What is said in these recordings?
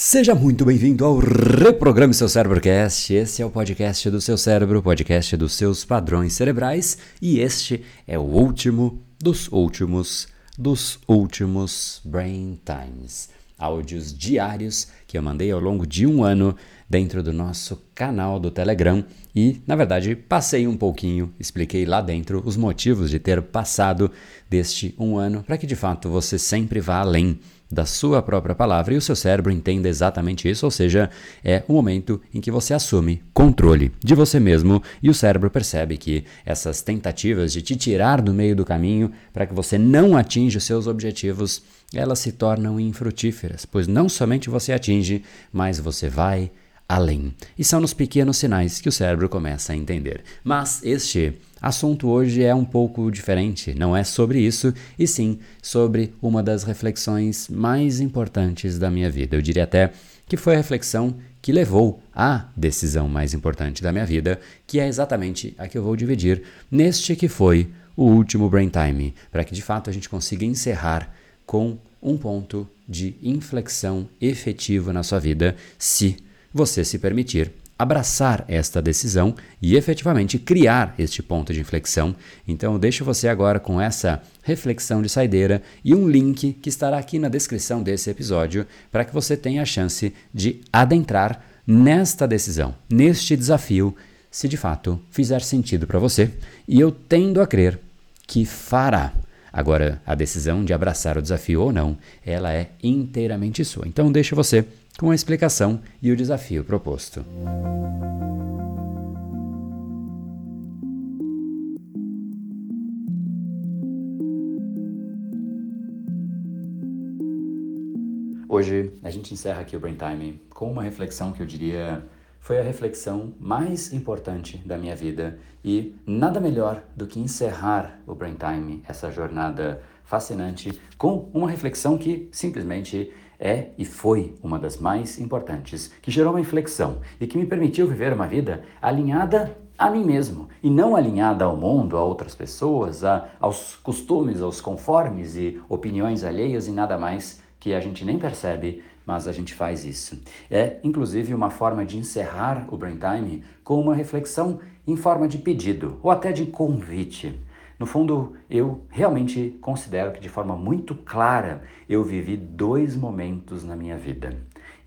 Seja muito bem-vindo ao Reprograme Seu Cérebrocast. Esse é o podcast do seu cérebro, podcast dos seus padrões cerebrais, e este é o último dos últimos dos últimos Brain Times. Áudios diários que eu mandei ao longo de um ano dentro do nosso canal do Telegram e, na verdade, passei um pouquinho, expliquei lá dentro os motivos de ter passado deste um ano para que de fato você sempre vá além da sua própria palavra e o seu cérebro entenda exatamente isso, ou seja, é o momento em que você assume controle de você mesmo e o cérebro percebe que essas tentativas de te tirar do meio do caminho para que você não atinja os seus objetivos, elas se tornam infrutíferas, pois não somente você atinge, mas você vai além. E são nos pequenos sinais que o cérebro começa a entender. Mas este assunto hoje é um pouco diferente, não é sobre isso, e sim sobre uma das reflexões mais importantes da minha vida. Eu diria até que foi a reflexão que levou à decisão mais importante da minha vida, que é exatamente a que eu vou dividir neste que foi o último Brain Time, para que de fato a gente consiga encerrar com um ponto de inflexão efetivo na sua vida, se você se permitir abraçar esta decisão e efetivamente criar este ponto de inflexão. Então, eu deixo você agora com essa reflexão de saideira e um link que estará aqui na descrição desse episódio para que você tenha a chance de adentrar nesta decisão, neste desafio, se de fato fizer sentido para você. E eu tendo a crer que fará. Agora, a decisão de abraçar o desafio ou não, ela é inteiramente sua. Então, deixo você com a explicação e o desafio proposto. Hoje a gente encerra aqui o Brain Time com uma reflexão que eu diria foi a reflexão mais importante da minha vida e nada melhor do que encerrar o Brain Time, essa jornada fascinante, com uma reflexão que simplesmente é e foi uma das mais importantes, que gerou uma inflexão e que me permitiu viver uma vida alinhada a mim mesmo e não alinhada ao mundo, a outras pessoas, a, aos costumes, aos conformes e opiniões alheias e nada mais que a gente nem percebe, mas a gente faz isso. É inclusive uma forma de encerrar o Brain Time com uma reflexão em forma de pedido ou até de convite. No fundo, eu realmente considero que de forma muito clara eu vivi dois momentos na minha vida.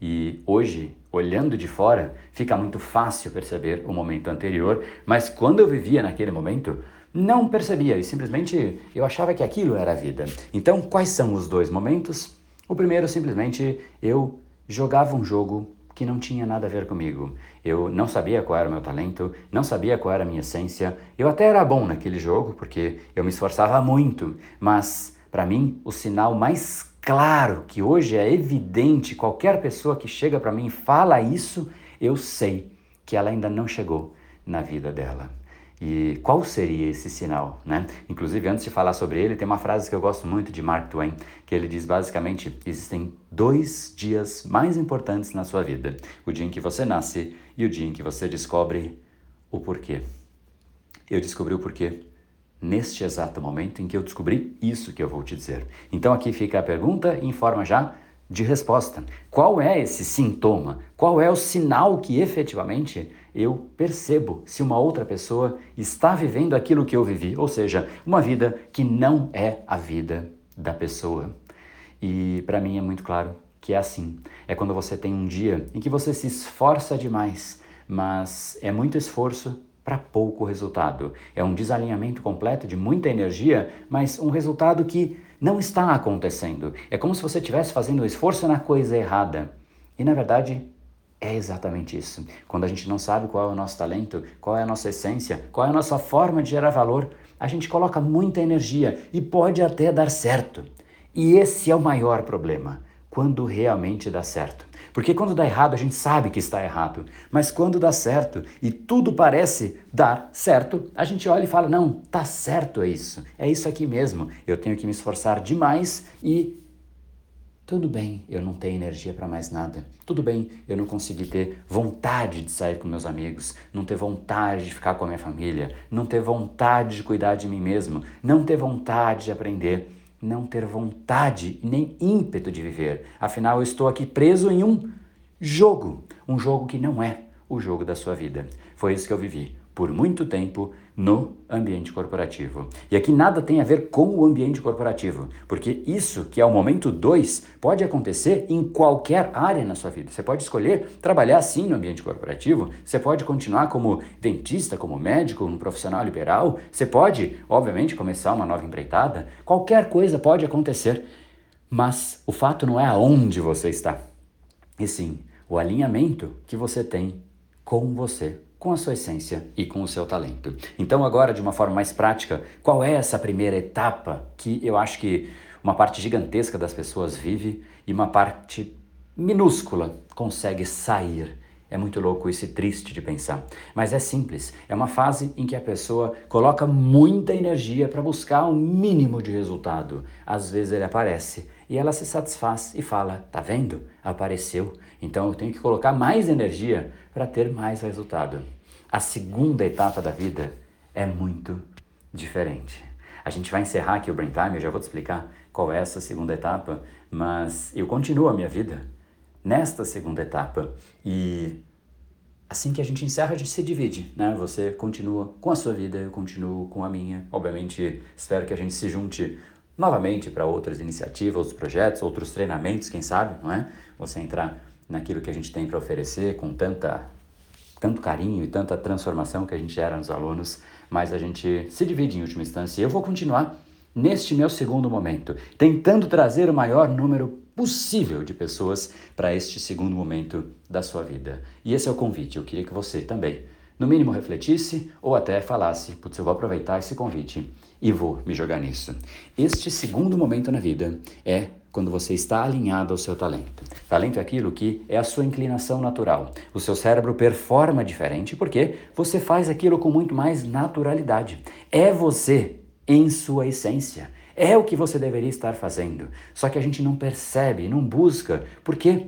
E hoje, olhando de fora, fica muito fácil perceber o momento anterior, mas quando eu vivia naquele momento, não percebia e simplesmente eu achava que aquilo era a vida. Então, quais são os dois momentos? O primeiro, simplesmente, eu jogava um jogo que não tinha nada a ver comigo. Eu não sabia qual era o meu talento, não sabia qual era a minha essência. Eu até era bom naquele jogo, porque eu me esforçava muito, mas para mim o sinal mais claro que hoje é evidente, qualquer pessoa que chega para mim e fala isso, eu sei que ela ainda não chegou na vida dela. E qual seria esse sinal, né? Inclusive, antes de falar sobre ele, tem uma frase que eu gosto muito de Mark Twain, que ele diz basicamente: existem dois dias mais importantes na sua vida: o dia em que você nasce e o dia em que você descobre o porquê. Eu descobri o porquê neste exato momento em que eu descobri isso que eu vou te dizer. Então aqui fica a pergunta em forma já de resposta. Qual é esse sintoma? Qual é o sinal que efetivamente eu percebo se uma outra pessoa está vivendo aquilo que eu vivi, ou seja, uma vida que não é a vida da pessoa. E para mim é muito claro que é assim. É quando você tem um dia em que você se esforça demais, mas é muito esforço para pouco resultado. É um desalinhamento completo de muita energia, mas um resultado que não está acontecendo. É como se você estivesse fazendo esforço na coisa errada. E na verdade, é exatamente isso. Quando a gente não sabe qual é o nosso talento, qual é a nossa essência, qual é a nossa forma de gerar valor, a gente coloca muita energia e pode até dar certo. E esse é o maior problema, quando realmente dá certo. Porque quando dá errado, a gente sabe que está errado. Mas quando dá certo e tudo parece dar certo, a gente olha e fala: não, tá certo é isso. É isso aqui mesmo. Eu tenho que me esforçar demais e tudo bem, eu não tenho energia para mais nada. Tudo bem, eu não consegui ter vontade de sair com meus amigos, não ter vontade de ficar com a minha família, não ter vontade de cuidar de mim mesmo, não ter vontade de aprender, não ter vontade nem ímpeto de viver. Afinal, eu estou aqui preso em um jogo, um jogo que não é o jogo da sua vida. Foi isso que eu vivi por muito tempo no ambiente corporativo. E aqui nada tem a ver com o ambiente corporativo, porque isso, que é o momento 2, pode acontecer em qualquer área na sua vida. Você pode escolher trabalhar assim no ambiente corporativo, você pode continuar como dentista, como médico, um profissional liberal, você pode, obviamente, começar uma nova empreitada, qualquer coisa pode acontecer. Mas o fato não é aonde você está, e sim o alinhamento que você tem com você com a sua essência e com o seu talento. Então, agora, de uma forma mais prática, qual é essa primeira etapa que eu acho que uma parte gigantesca das pessoas vive e uma parte minúscula consegue sair? É muito louco isso e triste de pensar. Mas é simples. É uma fase em que a pessoa coloca muita energia para buscar um mínimo de resultado. Às vezes ele aparece e ela se satisfaz e fala: tá vendo? Apareceu. Então eu tenho que colocar mais energia para ter mais resultado. A segunda etapa da vida é muito diferente. A gente vai encerrar aqui o Brain Time, eu já vou te explicar qual é essa segunda etapa, mas eu continuo a minha vida nesta segunda etapa e assim que a gente encerra, a gente se divide, né? Você continua com a sua vida, eu continuo com a minha. Obviamente, espero que a gente se junte novamente para outras iniciativas, outros projetos, outros treinamentos, quem sabe, não é? Você entrar naquilo que a gente tem para oferecer com tanta tanto carinho e tanta transformação que a gente era nos alunos, mas a gente se divide em última instância. E eu vou continuar neste meu segundo momento, tentando trazer o maior número possível de pessoas para este segundo momento da sua vida. E esse é o convite. Eu queria que você também, no mínimo, refletisse ou até falasse: putz, eu vou aproveitar esse convite e vou me jogar nisso. Este segundo momento na vida é quando você está alinhado ao seu talento. Talento é aquilo que é a sua inclinação natural. O seu cérebro performa diferente porque você faz aquilo com muito mais naturalidade. É você em sua essência. É o que você deveria estar fazendo. Só que a gente não percebe, não busca, porque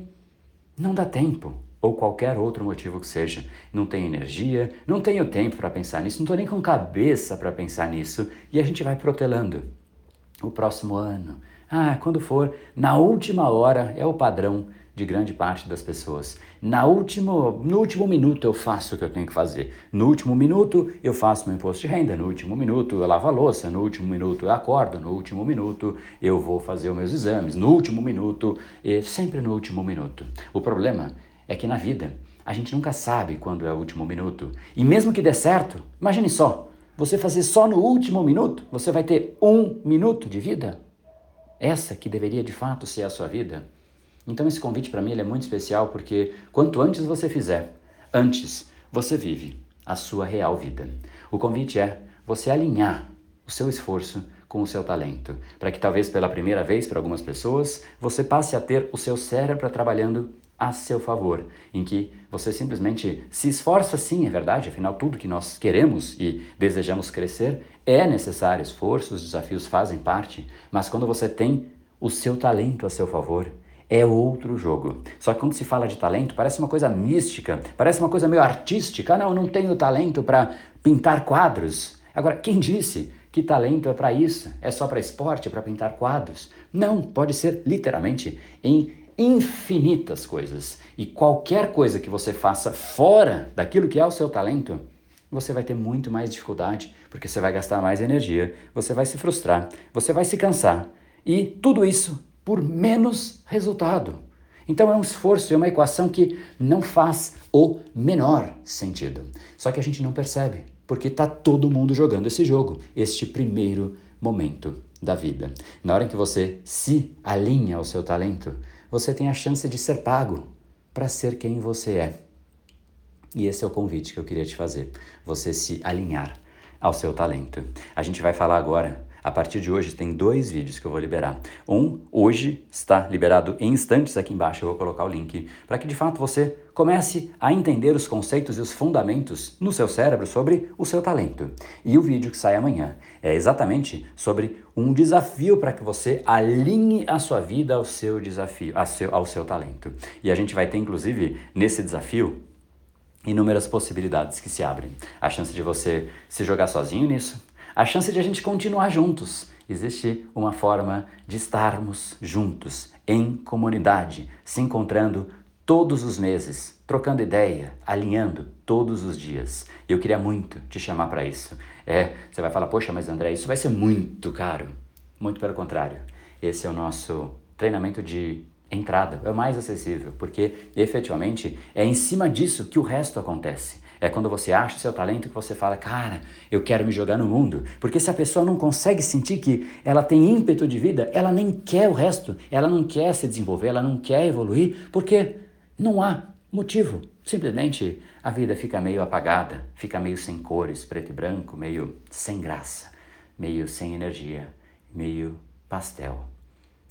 não dá tempo ou qualquer outro motivo que seja. Não tenho energia, não tenho tempo para pensar nisso, não estou nem com cabeça para pensar nisso e a gente vai protelando. O próximo ano, ah, quando for, na última hora é o padrão de grande parte das pessoas. Na último, no último minuto eu faço o que eu tenho que fazer. No último minuto eu faço meu imposto de renda. No último minuto eu lavo a louça. No último minuto eu acordo. No último minuto eu vou fazer os meus exames. No último minuto, sempre no último minuto. O problema é que na vida a gente nunca sabe quando é o último minuto. E mesmo que dê certo, imagine só, você fazer só no último minuto, você vai ter um minuto de vida essa que deveria de fato ser a sua vida? Então esse convite para mim é muito especial porque quanto antes você fizer, antes você vive a sua real vida. O convite é você alinhar o seu esforço com o seu talento, para que talvez pela primeira vez para algumas pessoas você passe a ter o seu cérebro trabalhando a seu favor, em que você simplesmente se esforça sim, é verdade, afinal tudo que nós queremos e desejamos crescer é necessário esforço, os desafios fazem parte, mas quando você tem o seu talento a seu favor, é outro jogo. Só que quando se fala de talento, parece uma coisa mística, parece uma coisa meio artística. Ah, não, eu não tenho talento para pintar quadros. Agora, quem disse que talento é para isso? É só para esporte, para pintar quadros? Não, pode ser literalmente em infinitas coisas. E qualquer coisa que você faça fora daquilo que é o seu talento, você vai ter muito mais dificuldade, porque você vai gastar mais energia, você vai se frustrar, você vai se cansar. E tudo isso por menos resultado. Então é um esforço, é uma equação que não faz o menor sentido. Só que a gente não percebe, porque está todo mundo jogando esse jogo, este primeiro momento da vida. Na hora em que você se alinha ao seu talento, você tem a chance de ser pago para ser quem você é. E esse é o convite que eu queria te fazer, você se alinhar ao seu talento. A gente vai falar agora a partir de hoje tem dois vídeos que eu vou liberar. Um hoje está liberado em instantes aqui embaixo, eu vou colocar o link, para que de fato você comece a entender os conceitos e os fundamentos no seu cérebro sobre o seu talento. E o vídeo que sai amanhã é exatamente sobre um desafio para que você alinhe a sua vida ao seu desafio, ao seu, ao seu talento. E a gente vai ter inclusive nesse desafio inúmeras possibilidades que se abrem. A chance de você se jogar sozinho nisso, a chance de a gente continuar juntos. Existe uma forma de estarmos juntos, em comunidade, se encontrando todos os meses, trocando ideia, alinhando todos os dias. Eu queria muito te chamar para isso. É, você vai falar, poxa, mas André, isso vai ser muito caro. Muito pelo contrário. Esse é o nosso treinamento de entrada, é o mais acessível, porque efetivamente é em cima disso que o resto acontece. É quando você acha o seu talento que você fala, cara, eu quero me jogar no mundo. Porque se a pessoa não consegue sentir que ela tem ímpeto de vida, ela nem quer o resto, ela não quer se desenvolver, ela não quer evoluir, porque não há motivo. Simplesmente a vida fica meio apagada, fica meio sem cores, preto e branco, meio sem graça, meio sem energia, meio pastel.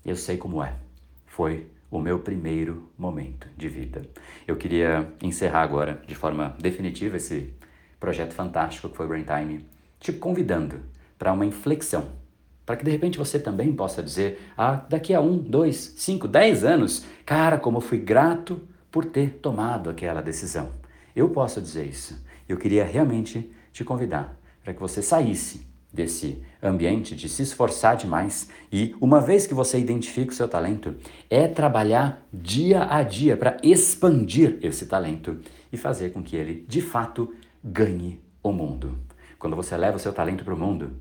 Eu sei como é. Foi o meu primeiro momento de vida. Eu queria encerrar agora, de forma definitiva, esse projeto fantástico que foi o Brain Time, te convidando para uma inflexão, para que de repente você também possa dizer: ah, daqui a um, dois, cinco, dez anos, cara, como eu fui grato por ter tomado aquela decisão. Eu posso dizer isso. Eu queria realmente te convidar para que você saísse desse ambiente de se esforçar demais e uma vez que você identifica o seu talento, é trabalhar dia a dia para expandir esse talento e fazer com que ele de fato ganhe o mundo. Quando você leva o seu talento para o mundo,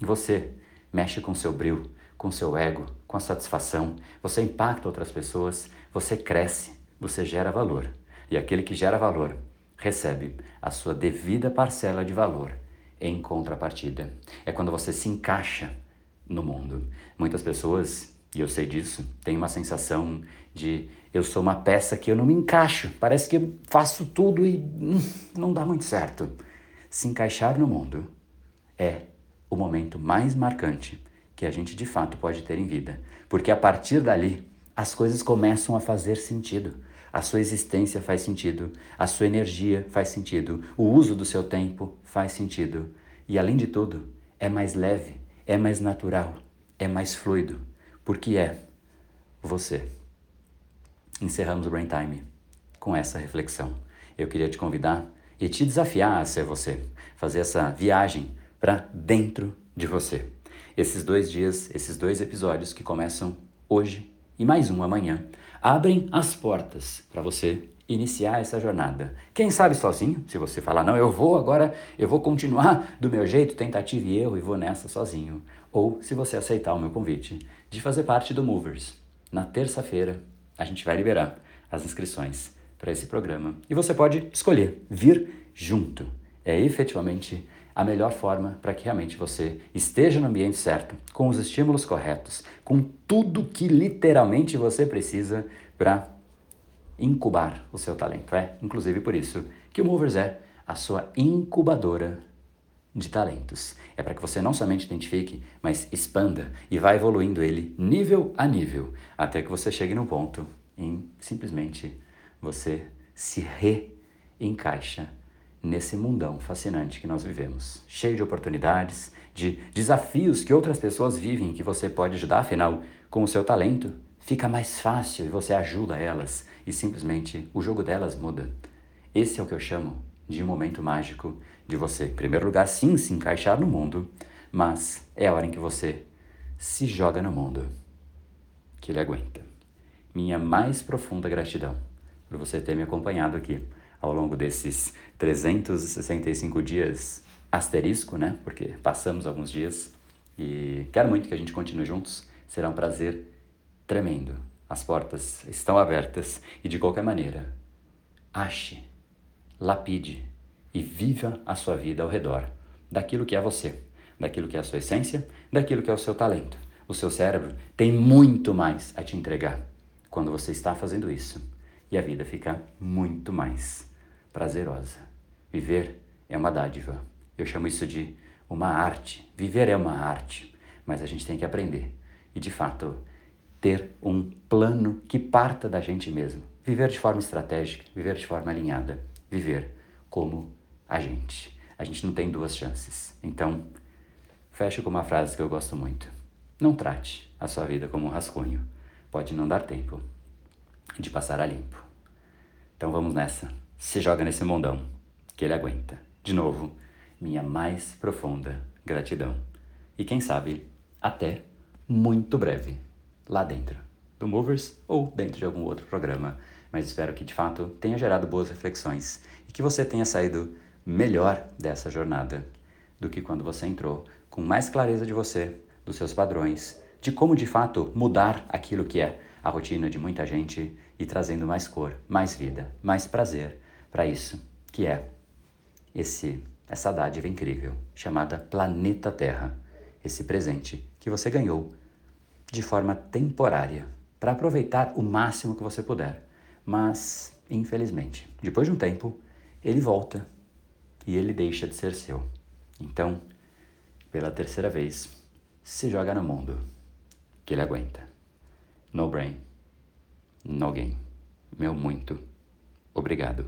você mexe com seu brilho, com seu ego, com a satisfação, você impacta outras pessoas, você cresce, você gera valor. E aquele que gera valor recebe a sua devida parcela de valor em contrapartida. É quando você se encaixa no mundo. Muitas pessoas, e eu sei disso, têm uma sensação de eu sou uma peça que eu não me encaixo. Parece que eu faço tudo e hum, não dá muito certo. Se encaixar no mundo é o momento mais marcante que a gente de fato pode ter em vida, porque a partir dali as coisas começam a fazer sentido. A sua existência faz sentido, a sua energia faz sentido, o uso do seu tempo faz sentido. E além de tudo, é mais leve, é mais natural, é mais fluido, porque é você. Encerramos o Brain Time com essa reflexão. Eu queria te convidar e te desafiar a ser você, fazer essa viagem para dentro de você. Esses dois dias, esses dois episódios que começam hoje e mais um amanhã, abrem as portas para você iniciar essa jornada. Quem sabe sozinho, se você falar, não, eu vou agora, eu vou continuar do meu jeito, tentativa e erro, e vou nessa sozinho. Ou se você aceitar o meu convite de fazer parte do Movers. Na terça-feira, a gente vai liberar as inscrições para esse programa. E você pode escolher vir junto. É efetivamente a melhor forma para que realmente você esteja no ambiente certo, com os estímulos corretos, com tudo que literalmente você precisa para incubar o seu talento. É, inclusive por isso que o Movers é a sua incubadora de talentos. É para que você não somente identifique, mas expanda e vá evoluindo ele nível a nível, até que você chegue no ponto em simplesmente você se reencaixa nesse mundão fascinante que nós vivemos, cheio de oportunidades, de desafios que outras pessoas vivem que você pode ajudar, afinal, com o seu talento, fica mais fácil e você ajuda elas e simplesmente o jogo delas muda. Esse é o que eu chamo de um momento mágico de você, em primeiro lugar, sim, se encaixar no mundo, mas é a hora em que você se joga no mundo que ele aguenta. Minha mais profunda gratidão por você ter me acompanhado aqui ao longo desses 365 dias asterisco, né? Porque passamos alguns dias e quero muito que a gente continue juntos. Será um prazer tremendo. As portas estão abertas e de qualquer maneira, ache, lapide e viva a sua vida ao redor daquilo que é você, daquilo que é a sua essência, daquilo que é o seu talento. O seu cérebro tem muito mais a te entregar quando você está fazendo isso e a vida fica muito mais prazerosa. Viver é uma dádiva. Eu chamo isso de uma arte. Viver é uma arte, mas a gente tem que aprender e, de fato, ter um plano que parta da gente mesmo. Viver de forma estratégica, viver de forma alinhada, viver como a gente. A gente não tem duas chances. Então, fecho com uma frase que eu gosto muito. Não trate a sua vida como um rascunho. Pode não dar tempo de passar a limpo. Então vamos nessa se joga nesse mundão que ele aguenta. De novo, minha mais profunda gratidão. E quem sabe, até muito breve, lá dentro do Movers ou dentro de algum outro programa mas espero que de fato tenha gerado boas reflexões e que você tenha saído melhor dessa jornada do que quando você entrou, com mais clareza de você, dos seus padrões, de como de fato mudar aquilo que é a rotina de muita gente e trazendo mais cor, mais vida, mais prazer para isso que é esse essa dádiva incrível chamada planeta Terra, esse presente que você ganhou de forma temporária para aproveitar o máximo que você puder. Mas, infelizmente, depois de um tempo, ele volta e ele deixa de ser seu. Então, pela terceira vez, se joga no mundo que ele aguenta. No brain, no gain. Meu muito Obrigado.